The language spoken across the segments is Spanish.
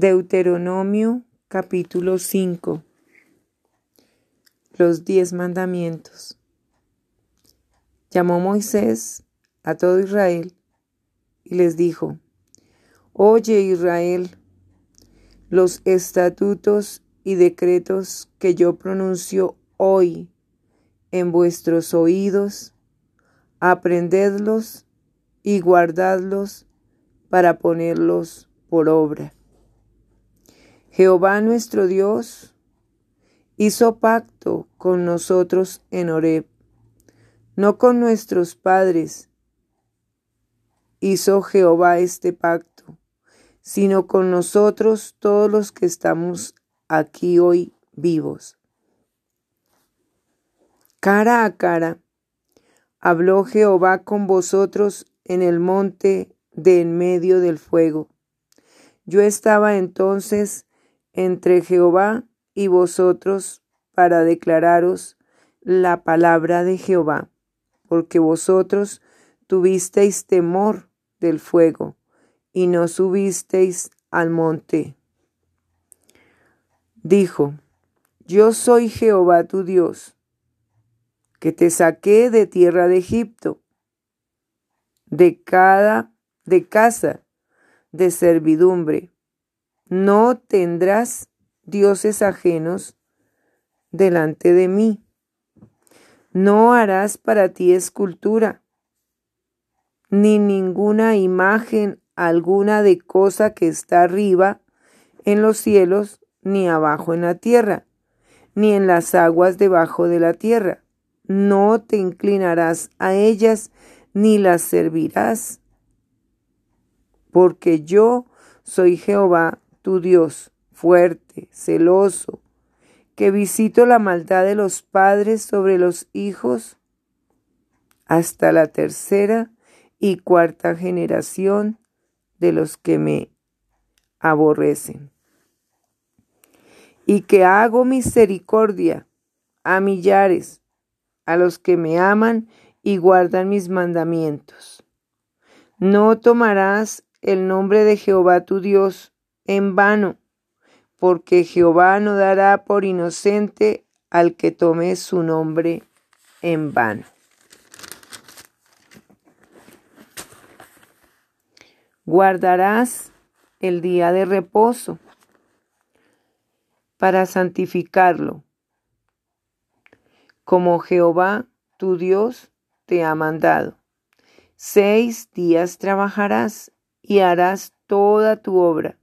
Deuteronomio capítulo 5 Los diez mandamientos. Llamó Moisés a todo Israel y les dijo, Oye Israel, los estatutos y decretos que yo pronuncio hoy en vuestros oídos, aprendedlos y guardadlos para ponerlos por obra Jehová nuestro Dios hizo pacto con nosotros en Horeb, no con nuestros padres hizo Jehová este pacto, sino con nosotros todos los que estamos aquí hoy vivos. Cara a cara habló Jehová con vosotros en el monte de en medio del fuego. Yo estaba entonces entre Jehová y vosotros para declararos la palabra de Jehová, porque vosotros tuvisteis temor del fuego y no subisteis al monte. Dijo, Yo soy Jehová tu Dios, que te saqué de tierra de Egipto, de cada de casa de servidumbre no tendrás dioses ajenos delante de mí. No harás para ti escultura, ni ninguna imagen alguna de cosa que está arriba en los cielos, ni abajo en la tierra, ni en las aguas debajo de la tierra. No te inclinarás a ellas, ni las servirás, porque yo soy Jehová tu Dios, fuerte, celoso, que visito la maldad de los padres sobre los hijos hasta la tercera y cuarta generación de los que me aborrecen. Y que hago misericordia a millares, a los que me aman y guardan mis mandamientos. No tomarás el nombre de Jehová tu Dios en vano, porque Jehová no dará por inocente al que tome su nombre en vano. Guardarás el día de reposo para santificarlo, como Jehová tu Dios te ha mandado. Seis días trabajarás y harás toda tu obra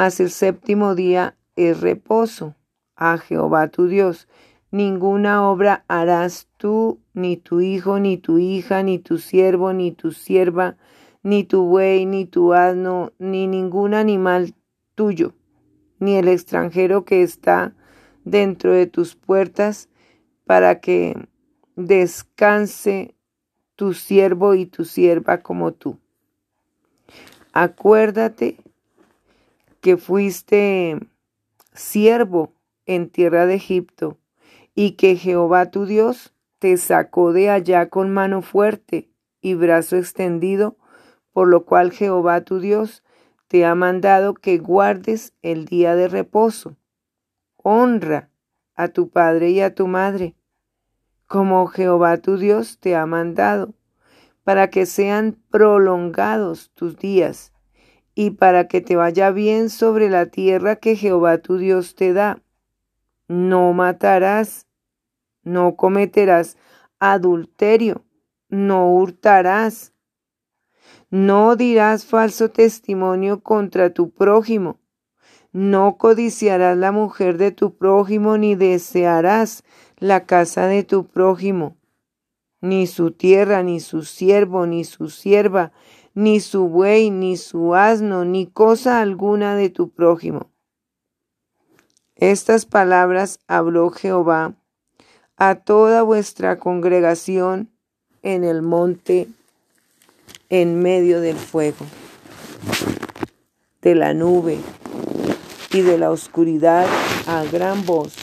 mas el séptimo día es reposo a Jehová tu Dios. Ninguna obra harás tú, ni tu hijo, ni tu hija, ni tu siervo, ni tu sierva, ni tu buey, ni tu asno, ni ningún animal tuyo, ni el extranjero que está dentro de tus puertas, para que descanse tu siervo y tu sierva como tú. Acuérdate que fuiste siervo en tierra de Egipto, y que Jehová tu Dios te sacó de allá con mano fuerte y brazo extendido, por lo cual Jehová tu Dios te ha mandado que guardes el día de reposo. Honra a tu padre y a tu madre, como Jehová tu Dios te ha mandado, para que sean prolongados tus días y para que te vaya bien sobre la tierra que Jehová tu Dios te da. No matarás, no cometerás adulterio, no hurtarás, no dirás falso testimonio contra tu prójimo, no codiciarás la mujer de tu prójimo, ni desearás la casa de tu prójimo, ni su tierra, ni su siervo, ni su sierva, ni su buey, ni su asno, ni cosa alguna de tu prójimo. Estas palabras habló Jehová a toda vuestra congregación en el monte en medio del fuego, de la nube y de la oscuridad a gran voz,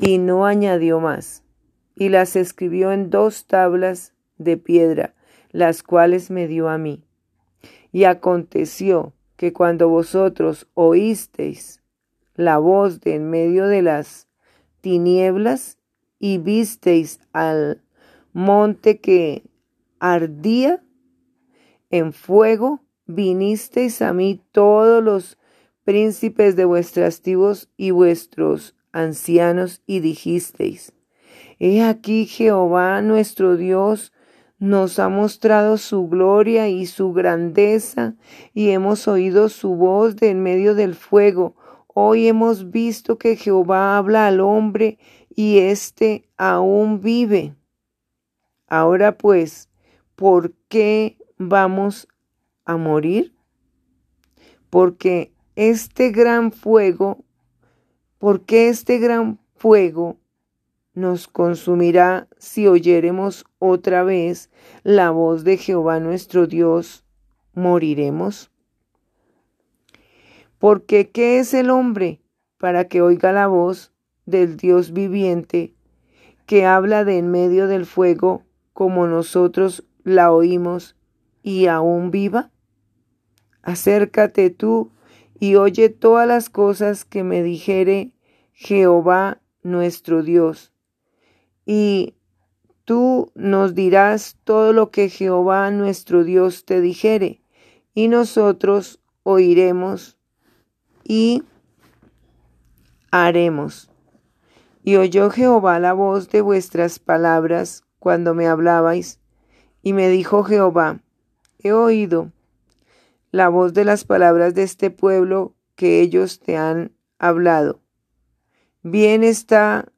y no añadió más, y las escribió en dos tablas de piedra las cuales me dio a mí. Y aconteció que cuando vosotros oísteis la voz de en medio de las tinieblas y visteis al monte que ardía en fuego, vinisteis a mí todos los príncipes de vuestras tribus y vuestros ancianos y dijisteis, He aquí Jehová nuestro Dios nos ha mostrado su gloria y su grandeza, y hemos oído su voz de en medio del fuego. Hoy hemos visto que Jehová habla al hombre y éste aún vive. Ahora pues, ¿por qué vamos a morir? Porque este gran fuego, porque este gran fuego nos consumirá si oyéremos otra vez la voz de Jehová nuestro Dios, moriremos. Porque ¿qué es el hombre para que oiga la voz del Dios viviente que habla de en medio del fuego como nosotros la oímos y aún viva? Acércate tú y oye todas las cosas que me dijere Jehová nuestro Dios y tú nos dirás todo lo que Jehová nuestro Dios te dijere, y nosotros oiremos y haremos. Y oyó Jehová la voz de vuestras palabras cuando me hablabais, y me dijo Jehová, he oído la voz de las palabras de este pueblo que ellos te han hablado. Bien está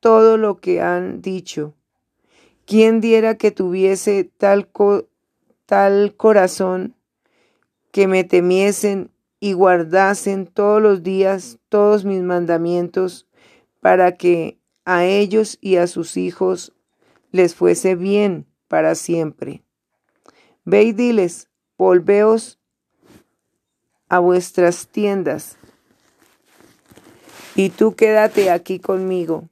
todo lo que han dicho. ¿Quién diera que tuviese tal, tal corazón que me temiesen y guardasen todos los días todos mis mandamientos para que a ellos y a sus hijos les fuese bien para siempre? Ve y diles, volveos a vuestras tiendas, y tú quédate aquí conmigo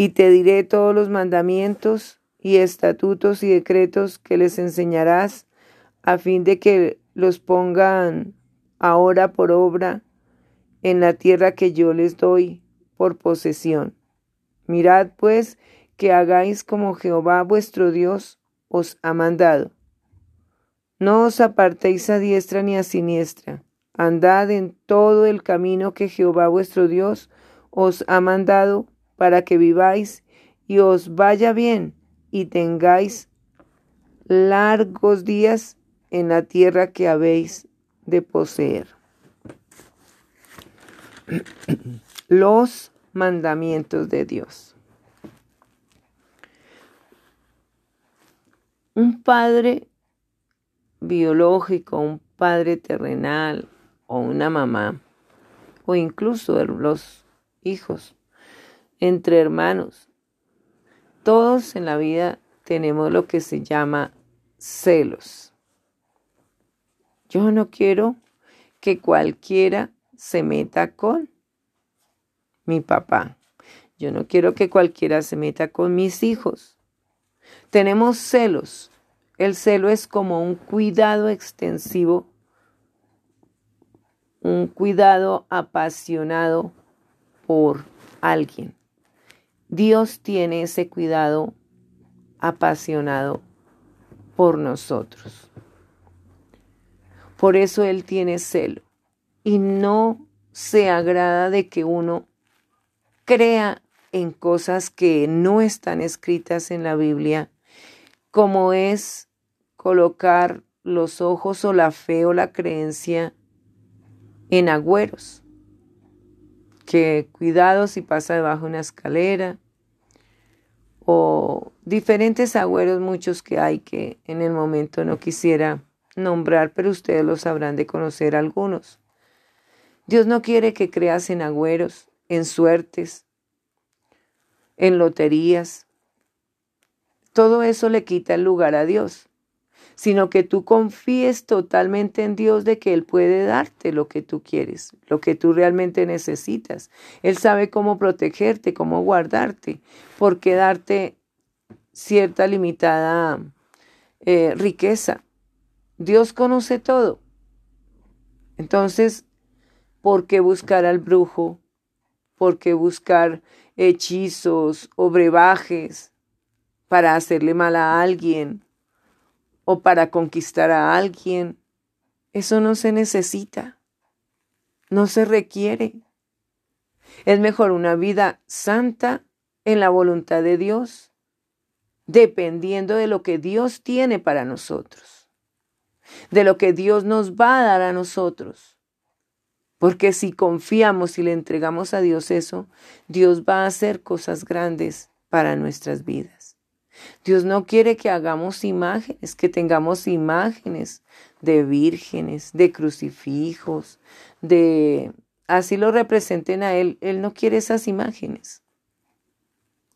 y te diré todos los mandamientos y estatutos y decretos que les enseñarás, a fin de que los pongan ahora por obra en la tierra que yo les doy por posesión. Mirad pues que hagáis como Jehová vuestro Dios os ha mandado. No os apartéis a diestra ni a siniestra, andad en todo el camino que Jehová vuestro Dios os ha mandado para que viváis y os vaya bien y tengáis largos días en la tierra que habéis de poseer. Los mandamientos de Dios. Un padre biológico, un padre terrenal o una mamá o incluso los hijos entre hermanos. Todos en la vida tenemos lo que se llama celos. Yo no quiero que cualquiera se meta con mi papá. Yo no quiero que cualquiera se meta con mis hijos. Tenemos celos. El celo es como un cuidado extensivo, un cuidado apasionado por alguien. Dios tiene ese cuidado apasionado por nosotros. Por eso Él tiene celo y no se agrada de que uno crea en cosas que no están escritas en la Biblia, como es colocar los ojos o la fe o la creencia en agüeros que cuidado si pasa debajo de una escalera o diferentes agüeros muchos que hay que en el momento no quisiera nombrar, pero ustedes los sabrán de conocer algunos. Dios no quiere que creas en agüeros, en suertes, en loterías. Todo eso le quita el lugar a Dios sino que tú confíes totalmente en Dios de que Él puede darte lo que tú quieres, lo que tú realmente necesitas. Él sabe cómo protegerte, cómo guardarte, por qué darte cierta limitada eh, riqueza. Dios conoce todo, Entonces, ¿por qué buscar al brujo? ¿Por qué buscar hechizos o brebajes para hacerle mal a alguien o para conquistar a alguien? Eso no se necesita, no se requiere. Es mejor una vida santa en la voluntad de Dios, dependiendo de lo que Dios tiene para nosotros, de lo que Dios nos va a dar a nosotros. Porque si confiamos y le entregamos a Dios eso, Dios va a hacer cosas grandes para nuestras vidas. Dios no quiere que hagamos imágenes, que tengamos imágenes de vírgenes, de crucifijos, de así lo representen a Él. Él no quiere esas imágenes.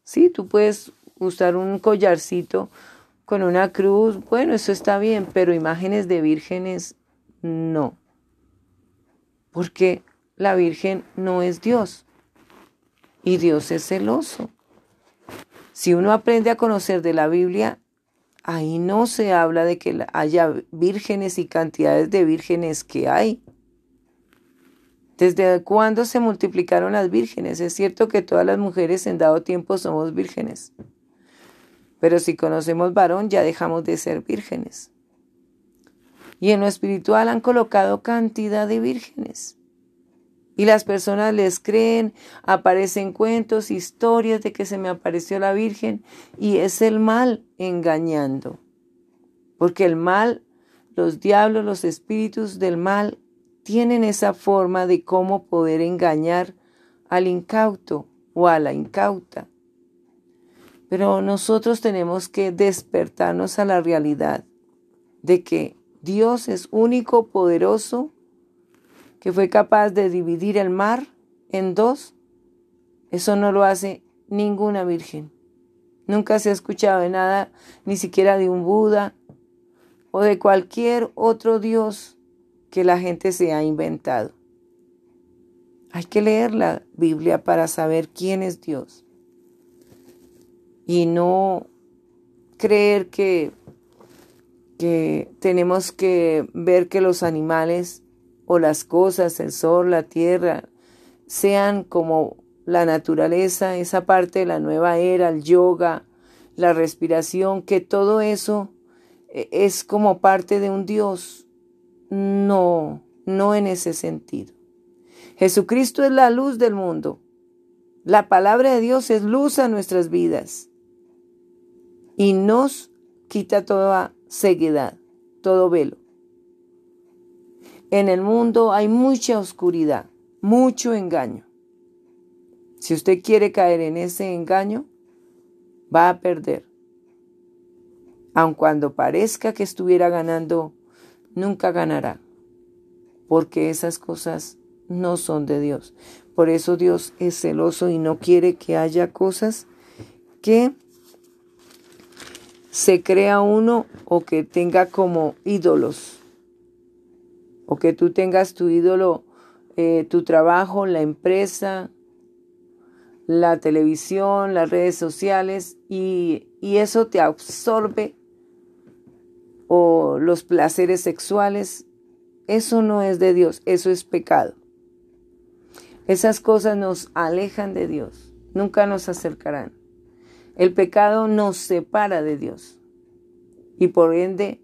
Sí, tú puedes usar un collarcito con una cruz, bueno, eso está bien, pero imágenes de vírgenes no. Porque la Virgen no es Dios y Dios es celoso. Si uno aprende a conocer de la Biblia, ahí no se habla de que haya vírgenes y cantidades de vírgenes que hay. ¿Desde cuándo se multiplicaron las vírgenes? Es cierto que todas las mujeres en dado tiempo somos vírgenes. Pero si conocemos varón ya dejamos de ser vírgenes. Y en lo espiritual han colocado cantidad de vírgenes. Y las personas les creen, aparecen cuentos, historias de que se me apareció la Virgen y es el mal engañando. Porque el mal, los diablos, los espíritus del mal tienen esa forma de cómo poder engañar al incauto o a la incauta. Pero nosotros tenemos que despertarnos a la realidad de que Dios es único, poderoso, que fue capaz de dividir el mar en dos. Eso no lo hace ninguna virgen. Nunca se ha escuchado de nada, ni siquiera de un Buda o de cualquier otro Dios que la gente se ha inventado. Hay que leer la Biblia para saber quién es Dios y no creer que, que tenemos que ver que los animales o las cosas, el sol, la tierra, sean como la naturaleza, esa parte de la nueva era, el yoga, la respiración, que todo eso eh, es como parte de un Dios no, no en ese sentido. Jesucristo es la luz del mundo. La palabra de Dios es luz a nuestras vidas y nos quita toda ceguedad, todo velo. En el mundo hay mucha oscuridad, mucho engaño. Si usted quiere caer en ese engaño, va a perder. Aun cuando parezca que estuviera ganando nunca ganará, porque esas cosas no son de Dios. Por eso Dios es celoso y no quiere que haya cosas que se crea uno o que tenga como ídolos, o que tú tengas tu ídolo, eh, tu trabajo, la empresa, la televisión, las redes sociales, y, y eso te absorbe o los placeres sexuales, eso no es de Dios, eso es pecado. Esas cosas nos alejan de Dios, nunca nos acercarán. El pecado nos separa de Dios y por ende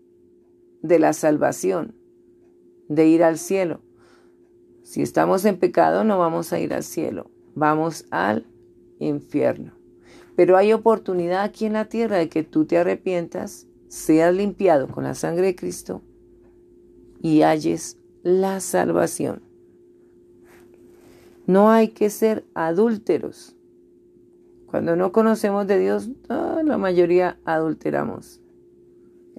de la salvación, de ir al cielo. Si estamos en pecado no vamos a ir al cielo, vamos al infierno. Pero hay oportunidad aquí en la tierra de que tú te arrepientas seas limpiado con la sangre de Cristo y halles la salvación. No hay que ser adúlteros. Cuando no conocemos de Dios, la mayoría adulteramos.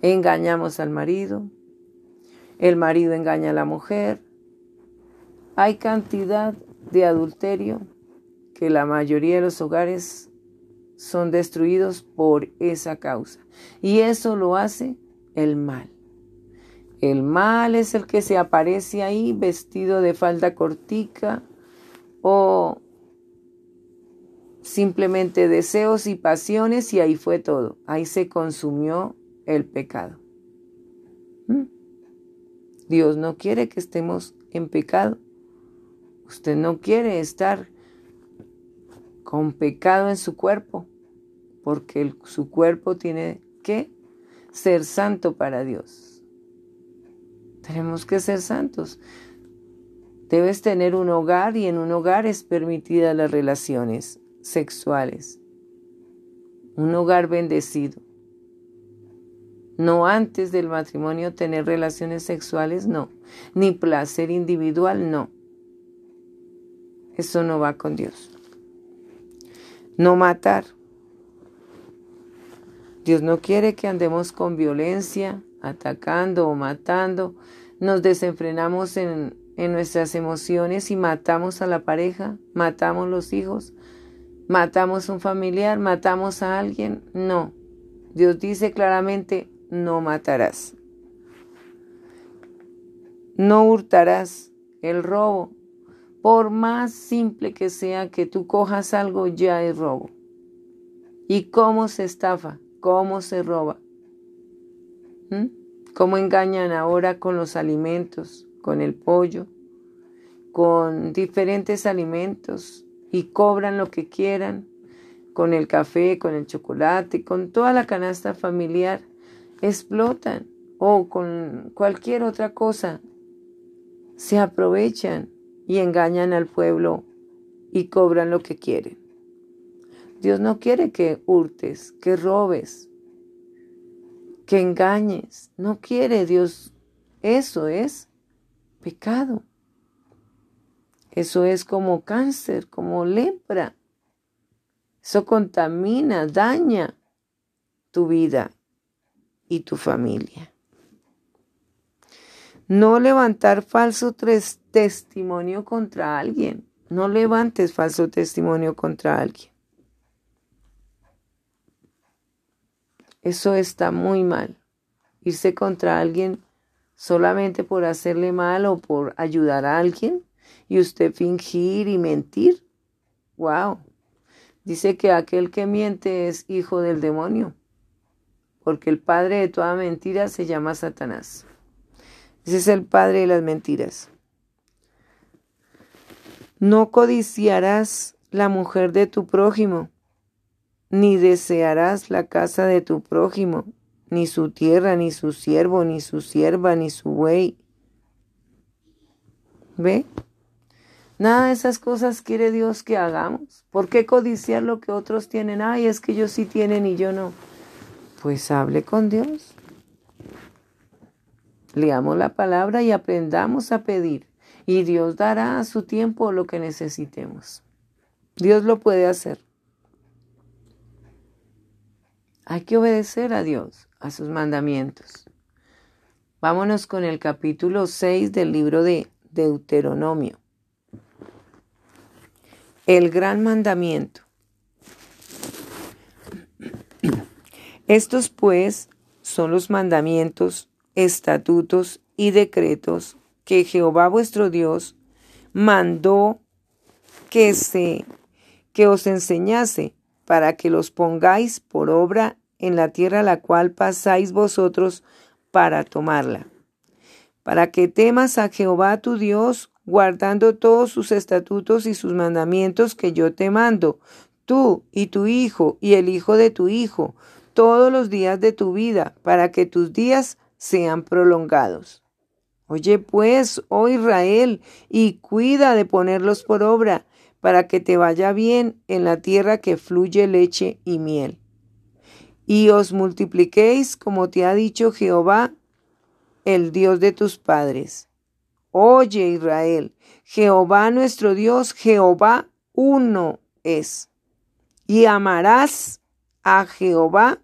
Engañamos al marido, el marido engaña a la mujer. Hay cantidad de adulterio que la mayoría de los hogares son destruidos por esa causa. Y eso lo hace el mal. El mal es el que se aparece ahí vestido de falda cortica o simplemente deseos y pasiones y ahí fue todo. Ahí se consumió el pecado. ¿Mm? Dios no quiere que estemos en pecado. Usted no quiere estar con pecado en su cuerpo, porque su cuerpo tiene que ser santo para Dios. Tenemos que ser santos. Debes tener un hogar y en un hogar es permitida las relaciones sexuales. Un hogar bendecido. No antes del matrimonio tener relaciones sexuales, no. Ni placer individual, no. Eso no va con Dios. No matar. Dios no quiere que andemos con violencia, atacando o matando. Nos desenfrenamos en, en nuestras emociones y matamos a la pareja, matamos los hijos, matamos un familiar, matamos a alguien. No. Dios dice claramente, no matarás. No hurtarás el robo. Por más simple que sea que tú cojas algo, ya es robo. ¿Y cómo se estafa? ¿Cómo se roba? ¿Mm? ¿Cómo engañan ahora con los alimentos, con el pollo, con diferentes alimentos y cobran lo que quieran, con el café, con el chocolate, con toda la canasta familiar? Explotan o con cualquier otra cosa. Se aprovechan y engañan al pueblo y cobran lo que quieren. Dios no quiere que hurtes, que robes, que engañes. No quiere Dios. Eso es pecado. Eso es como cáncer, como lepra. Eso contamina, daña tu vida y tu familia. No levantar falso testimonio contra alguien. No levantes falso testimonio contra alguien. Eso está muy mal. Irse contra alguien solamente por hacerle mal o por ayudar a alguien y usted fingir y mentir. Wow. Dice que aquel que miente es hijo del demonio porque el padre de toda mentira se llama Satanás. Ese es el padre de las mentiras. No codiciarás la mujer de tu prójimo, ni desearás la casa de tu prójimo, ni su tierra, ni su siervo, ni su sierva, ni su buey. ¿Ve? Nada de esas cosas quiere Dios que hagamos. ¿Por qué codiciar lo que otros tienen? Ay, es que ellos sí tienen y yo no. Pues hable con Dios. Leamos la palabra y aprendamos a pedir. Y Dios dará a su tiempo lo que necesitemos. Dios lo puede hacer. Hay que obedecer a Dios, a sus mandamientos. Vámonos con el capítulo 6 del libro de Deuteronomio. El gran mandamiento. Estos pues son los mandamientos, estatutos y decretos que Jehová vuestro Dios mandó que se que os enseñase para que los pongáis por obra en la tierra la cual pasáis vosotros para tomarla. Para que temas a Jehová tu Dios, guardando todos sus estatutos y sus mandamientos que yo te mando, tú y tu hijo y el hijo de tu hijo, todos los días de tu vida, para que tus días sean prolongados. Oye pues, oh Israel, y cuida de ponerlos por obra, para que te vaya bien en la tierra que fluye leche y miel. Y os multipliquéis como te ha dicho Jehová, el Dios de tus padres. Oye Israel, Jehová nuestro Dios, Jehová uno es. Y amarás a Jehová,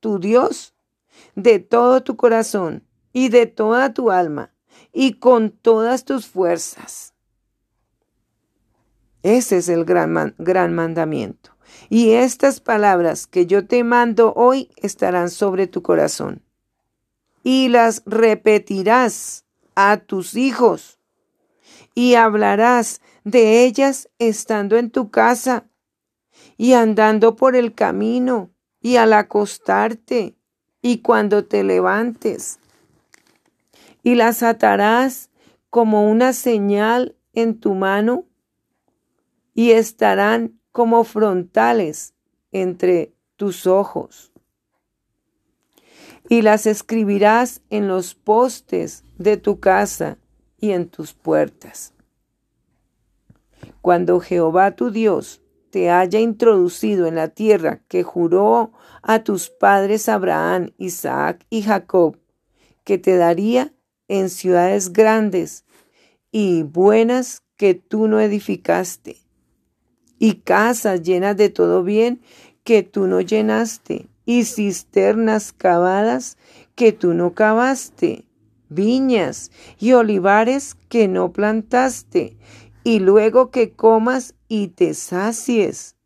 tu Dios, de todo tu corazón y de toda tu alma y con todas tus fuerzas. Ese es el gran, gran mandamiento. Y estas palabras que yo te mando hoy estarán sobre tu corazón. Y las repetirás a tus hijos. Y hablarás de ellas estando en tu casa y andando por el camino y al acostarte y cuando te levantes y las atarás como una señal en tu mano y estarán como frontales entre tus ojos. Y las escribirás en los postes de tu casa y en tus puertas. Cuando Jehová tu Dios te haya introducido en la tierra que juró a tus padres Abraham, Isaac y Jacob, que te daría en ciudades grandes y buenas que tú no edificaste, y casas llenas de todo bien que tú no llenaste, y cisternas cavadas que tú no cavaste, viñas y olivares que no plantaste, y luego que comas y te sacies.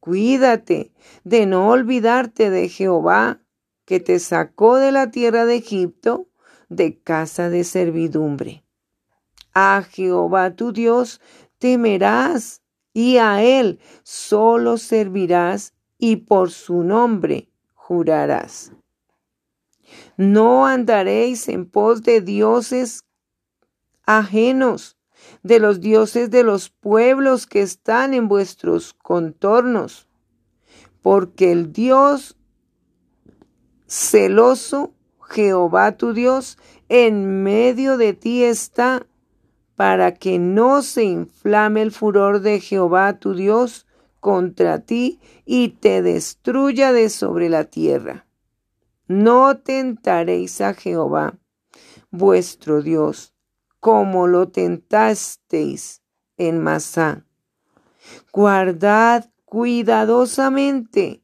Cuídate de no olvidarte de Jehová, que te sacó de la tierra de Egipto, de casa de servidumbre. A Jehová tu Dios temerás y a Él solo servirás y por su nombre jurarás. No andaréis en pos de dioses ajenos, de los dioses de los pueblos que están en vuestros contornos, porque el Dios celoso, Jehová tu Dios, en medio de ti está, para que no se inflame el furor de Jehová tu Dios contra ti y te destruya de sobre la tierra. No tentaréis a Jehová, vuestro Dios, como lo tentasteis en Masá. Guardad cuidadosamente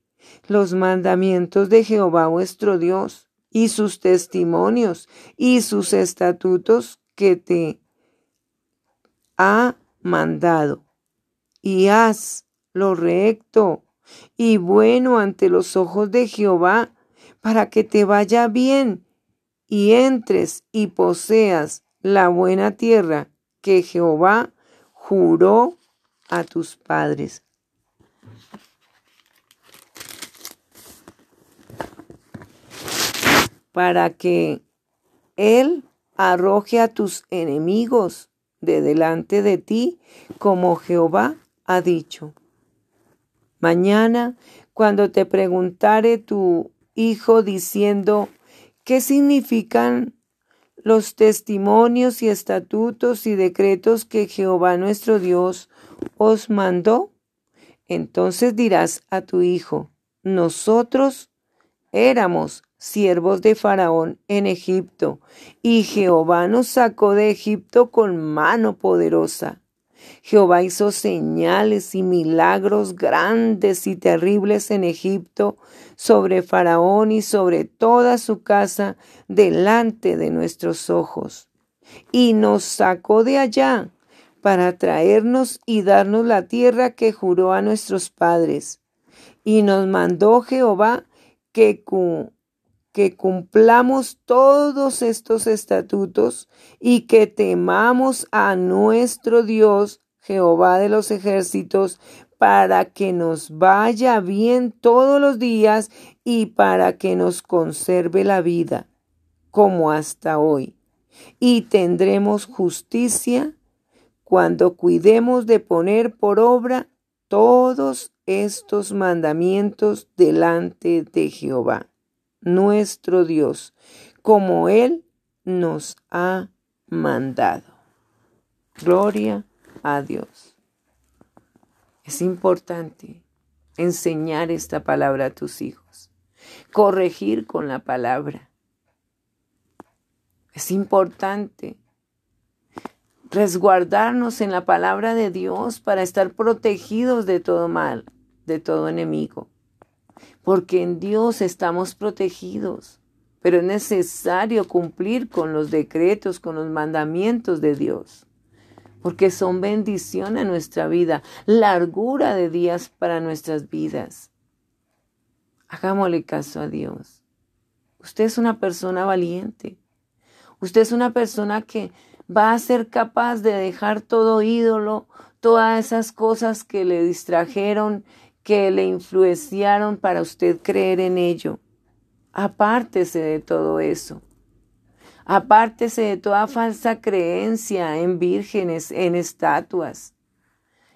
los mandamientos de Jehová vuestro Dios y sus testimonios y sus estatutos que te ha mandado. Y haz lo recto y bueno ante los ojos de Jehová, para que te vaya bien y entres y poseas la buena tierra que Jehová juró a tus padres. Para que Él arroje a tus enemigos de delante de ti, como Jehová ha dicho. Mañana, cuando te preguntare tu hijo diciendo, ¿qué significan los testimonios y estatutos y decretos que Jehová nuestro Dios os mandó? Entonces dirás a tu hijo, nosotros éramos siervos de Faraón en Egipto, y Jehová nos sacó de Egipto con mano poderosa. Jehová hizo señales y milagros grandes y terribles en Egipto sobre Faraón y sobre toda su casa delante de nuestros ojos. Y nos sacó de allá para traernos y darnos la tierra que juró a nuestros padres. Y nos mandó Jehová que, que cumplamos todos estos estatutos y que temamos a nuestro Dios, Jehová de los ejércitos, para que nos vaya bien todos los días y para que nos conserve la vida, como hasta hoy. Y tendremos justicia cuando cuidemos de poner por obra todos estos mandamientos delante de Jehová nuestro Dios, como Él nos ha mandado. Gloria a Dios. Es importante enseñar esta palabra a tus hijos, corregir con la palabra. Es importante resguardarnos en la palabra de Dios para estar protegidos de todo mal, de todo enemigo porque en Dios estamos protegidos, pero es necesario cumplir con los decretos, con los mandamientos de Dios, porque son bendición a nuestra vida, largura de días para nuestras vidas. Hagámosle caso a Dios. Usted es una persona valiente. Usted es una persona que va a ser capaz de dejar todo ídolo, todas esas cosas que le distrajeron que le influenciaron para usted creer en ello. Apártese de todo eso. Apártese de toda falsa creencia en vírgenes, en estatuas,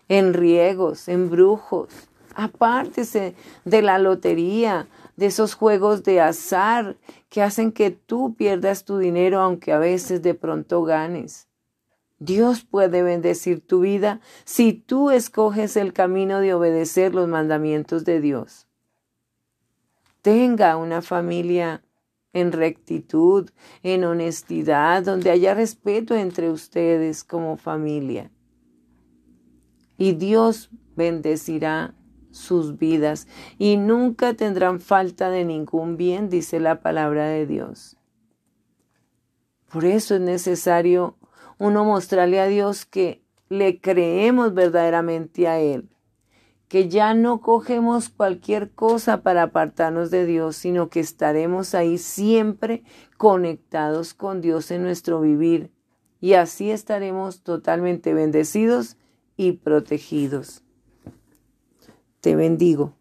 en riegos, en brujos. Apártese de la lotería, de esos juegos de azar que hacen que tú pierdas tu dinero aunque a veces de pronto ganes. Dios puede bendecir tu vida si tú escoges el camino de obedecer los mandamientos de Dios. Tenga una familia en rectitud, en honestidad, donde haya respeto entre ustedes como familia. Y Dios bendecirá sus vidas y nunca tendrán falta de ningún bien, dice la palabra de Dios. Por eso es necesario uno mostrarle a Dios que le creemos verdaderamente a Él, que ya no cogemos cualquier cosa para apartarnos de Dios, sino que estaremos ahí siempre conectados con Dios en nuestro vivir y así estaremos totalmente bendecidos y protegidos. Te bendigo.